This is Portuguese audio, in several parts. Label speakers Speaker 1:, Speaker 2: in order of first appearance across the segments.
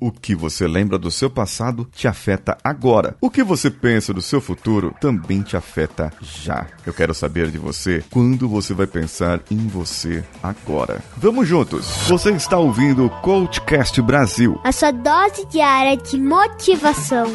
Speaker 1: O que você lembra do seu passado te afeta agora. O que você pensa do seu futuro também te afeta já. Eu quero saber de você quando você vai pensar em você agora. Vamos juntos. Você está ouvindo o Coachcast Brasil.
Speaker 2: A sua dose diária de motivação.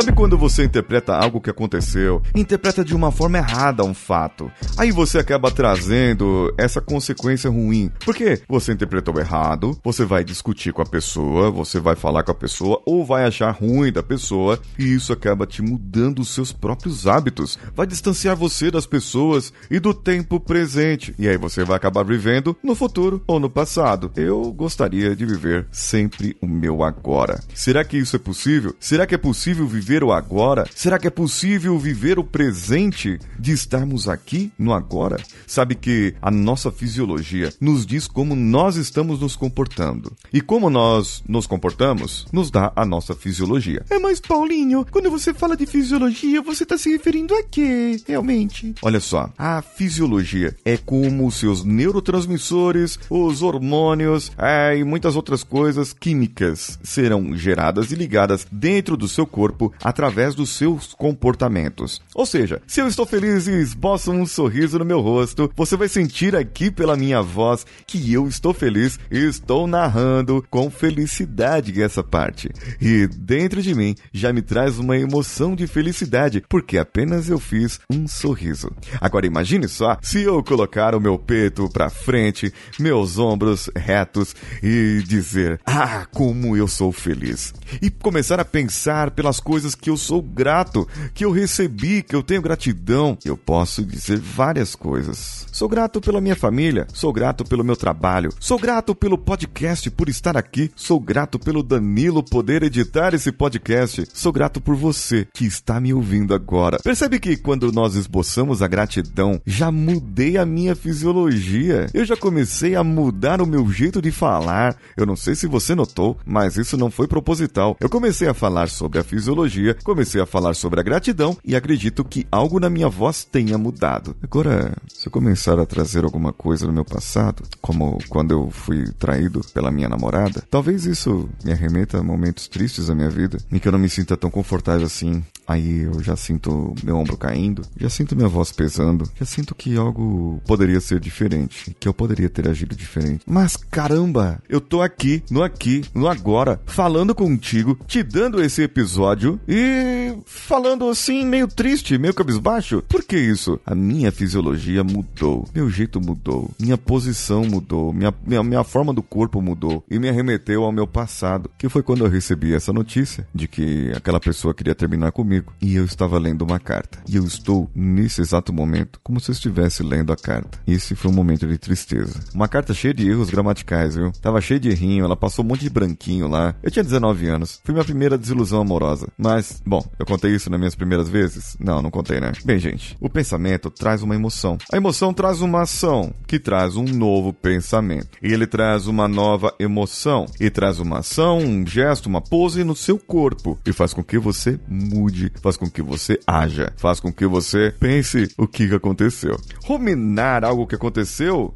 Speaker 1: Sabe quando você interpreta algo que aconteceu, interpreta de uma forma errada um fato? Aí você acaba trazendo essa consequência ruim. Porque você interpretou errado, você vai discutir com a pessoa, você vai falar com a pessoa ou vai achar ruim da pessoa e isso acaba te mudando os seus próprios hábitos. Vai distanciar você das pessoas e do tempo presente. E aí você vai acabar vivendo no futuro ou no passado. Eu gostaria de viver sempre o meu agora. Será que isso é possível? Será que é possível viver viver o agora? Será que é possível viver o presente de estarmos aqui no agora? Sabe que a nossa fisiologia nos diz como nós estamos nos comportando. E como nós nos comportamos, nos dá a nossa fisiologia.
Speaker 3: É, mas Paulinho, quando você fala de fisiologia, você está se referindo a quê, realmente?
Speaker 1: Olha só, a fisiologia é como os seus neurotransmissores, os hormônios é, e muitas outras coisas químicas serão geradas e ligadas dentro do seu corpo através dos seus comportamentos. Ou seja, se eu estou feliz e esboço um sorriso no meu rosto, você vai sentir aqui pela minha voz que eu estou feliz e estou narrando com felicidade essa parte. E dentro de mim já me traz uma emoção de felicidade, porque apenas eu fiz um sorriso. Agora imagine só se eu colocar o meu peito para frente, meus ombros retos e dizer: "Ah, como eu sou feliz". E começar a pensar pelas coisas coisas que eu sou grato, que eu recebi, que eu tenho gratidão. Eu posso dizer várias coisas. Sou grato pela minha família, sou grato pelo meu trabalho, sou grato pelo podcast por estar aqui, sou grato pelo Danilo poder editar esse podcast, sou grato por você que está me ouvindo agora. Percebe que quando nós esboçamos a gratidão, já mudei a minha fisiologia. Eu já comecei a mudar o meu jeito de falar. Eu não sei se você notou, mas isso não foi proposital. Eu comecei a falar sobre a fisiologia comecei a falar sobre a gratidão e acredito que algo na minha voz tenha mudado. Agora, se eu começar a trazer alguma coisa do meu passado, como quando eu fui traído pela minha namorada, talvez isso me arremeta a momentos tristes da minha vida, em que eu não me sinta tão confortável assim. Aí eu já sinto meu ombro caindo, já sinto minha voz pesando, já sinto que algo poderia ser diferente, que eu poderia ter agido diferente. Mas caramba, eu tô aqui, no aqui, no agora, falando contigo, te dando esse episódio e falando assim, meio triste, meio cabisbaixo. Por que isso? A minha fisiologia mudou, meu jeito mudou, minha posição mudou, minha, minha, minha forma do corpo mudou e me arremeteu ao meu passado, que foi quando eu recebi essa notícia de que aquela pessoa queria terminar comigo e eu estava lendo uma carta. E eu estou, nesse exato momento, como se eu estivesse lendo a carta. Esse foi um momento de tristeza. Uma carta cheia de erros gramaticais, viu? Tava cheia de errinho, ela passou um monte de branquinho lá. Eu tinha 19 anos. Foi minha primeira desilusão amorosa. Mas, bom, eu contei isso nas minhas primeiras vezes? Não, não contei, né? Bem, gente, o pensamento traz uma emoção. A emoção traz uma ação, que traz um novo pensamento. E ele traz uma nova emoção. E traz uma ação, um gesto, uma pose no seu corpo. E faz com que você mude, faz com que você haja, faz com que você pense o que aconteceu. Ruminar algo que aconteceu.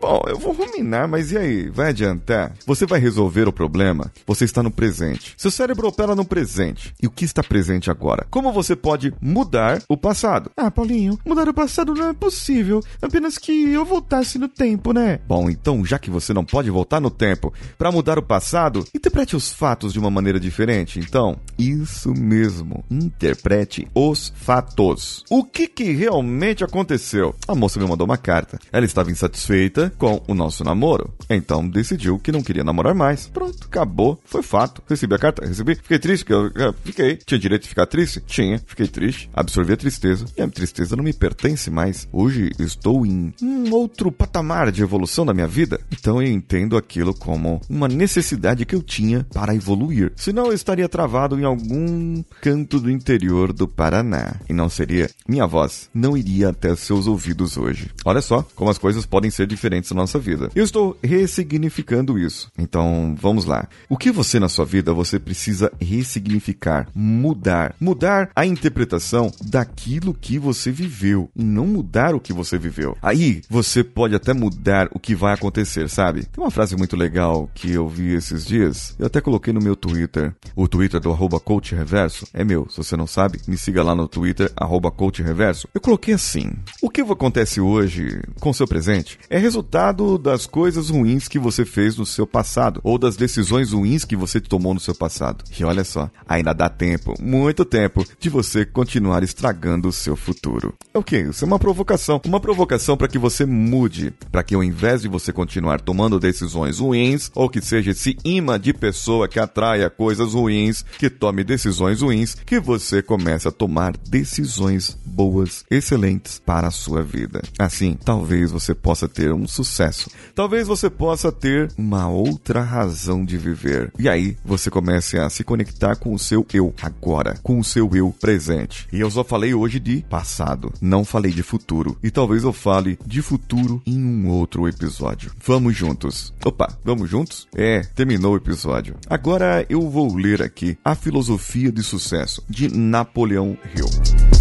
Speaker 1: Bom, eu vou ruminar, mas e aí? Vai adiantar? Você vai resolver o problema? Você está no presente. Seu cérebro opera no presente. E o que está presente agora? Como você pode mudar o passado?
Speaker 3: Ah, Paulinho, mudar o passado não é possível. Apenas que eu voltasse no tempo, né?
Speaker 1: Bom, então, já que você não pode voltar no tempo para mudar o passado, interprete os fatos de uma maneira diferente. Então, isso mesmo. Interprete os fatos. O que que realmente aconteceu? A moça me mandou uma carta. Ela estava insatisfeita com o nosso namoro. Então decidiu que não queria namorar mais. Pronto, acabou, foi fato. Recebi a carta, recebi. Fiquei triste, que eu, eu fiquei. Tinha direito de ficar triste? Tinha. Fiquei triste, absorvi a tristeza. E a tristeza não me pertence mais. Hoje estou em um outro patamar de evolução da minha vida. Então eu entendo aquilo como uma necessidade que eu tinha para evoluir. Senão eu estaria travado em algum canto do interior do Paraná. E não seria. Minha voz não iria até seus ouvidos hoje. Olha só como as coisas podem ser diferentes diferentes na nossa vida. Eu estou ressignificando isso. Então, vamos lá. O que você na sua vida você precisa ressignificar, mudar, mudar a interpretação daquilo que você viveu e não mudar o que você viveu. Aí, você pode até mudar o que vai acontecer, sabe? Tem uma frase muito legal que eu vi esses dias. Eu até coloquei no meu Twitter. O Twitter do arroba coach reverso é meu. Se você não sabe, me siga lá no Twitter, arroba coach reverso. Eu coloquei assim. O que acontece hoje com seu presente é resultado das coisas ruins que você fez no seu passado ou das decisões ruins que você tomou no seu passado. E olha só, ainda dá tempo, muito tempo, de você continuar estragando o seu futuro. É o que? Isso é uma provocação. Uma provocação para que você mude, para que ao invés de você continuar tomando decisões ruins, ou que seja esse imã de pessoa que atraia coisas ruins, que tome decisões ruins, que você comece a tomar decisões boas, excelentes para a sua vida. Assim, talvez você possa ter um sucesso. Talvez você possa ter uma outra razão de viver. E aí, você comece a se conectar com o seu eu agora, com o seu eu presente. E eu só falei hoje de passado, não falei de futuro. E talvez eu fale de futuro em um outro episódio. Vamos juntos. Opa, vamos juntos? É, terminou o episódio. Agora eu vou ler aqui A Filosofia de Sucesso de Napoleão Hill.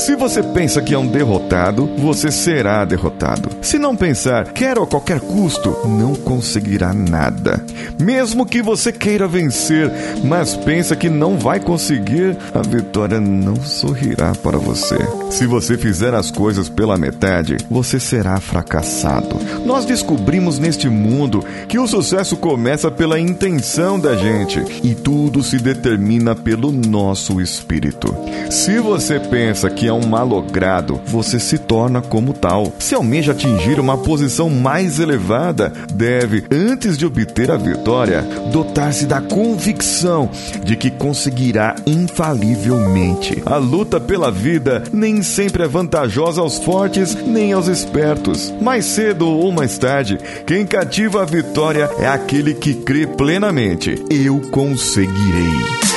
Speaker 1: Se você pensa que é um derrotado, você será derrotado. Se não pensar, quero a qualquer custo, não conseguirá nada. Mesmo que você queira vencer, mas pensa que não vai conseguir, a vitória não sorrirá para você. Se você fizer as coisas pela metade, você será fracassado. Nós descobrimos neste mundo que o sucesso começa pela intenção da gente e tudo se determina pelo nosso espírito. Se você pensa que é um malogrado, você se torna como tal. Se almeja atingir uma posição mais elevada, deve, antes de obter a vitória, dotar-se da convicção de que conseguirá infalivelmente. A luta pela vida nem sempre é vantajosa aos fortes nem aos espertos. Mais cedo ou mais tarde, quem cativa a vitória é aquele que crê plenamente: eu conseguirei.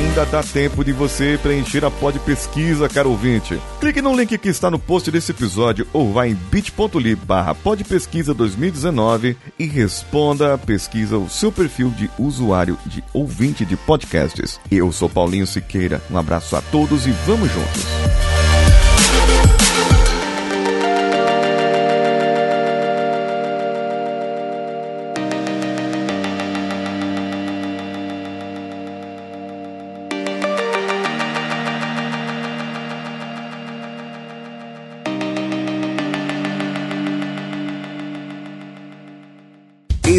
Speaker 1: Ainda dá tempo de você preencher a pod pesquisa, caro ouvinte. Clique no link que está no post desse episódio ou vá em bit.ly barra podpesquisa 2019 e responda a pesquisa o seu perfil de usuário de ouvinte de podcasts. Eu sou Paulinho Siqueira, um abraço a todos e vamos juntos!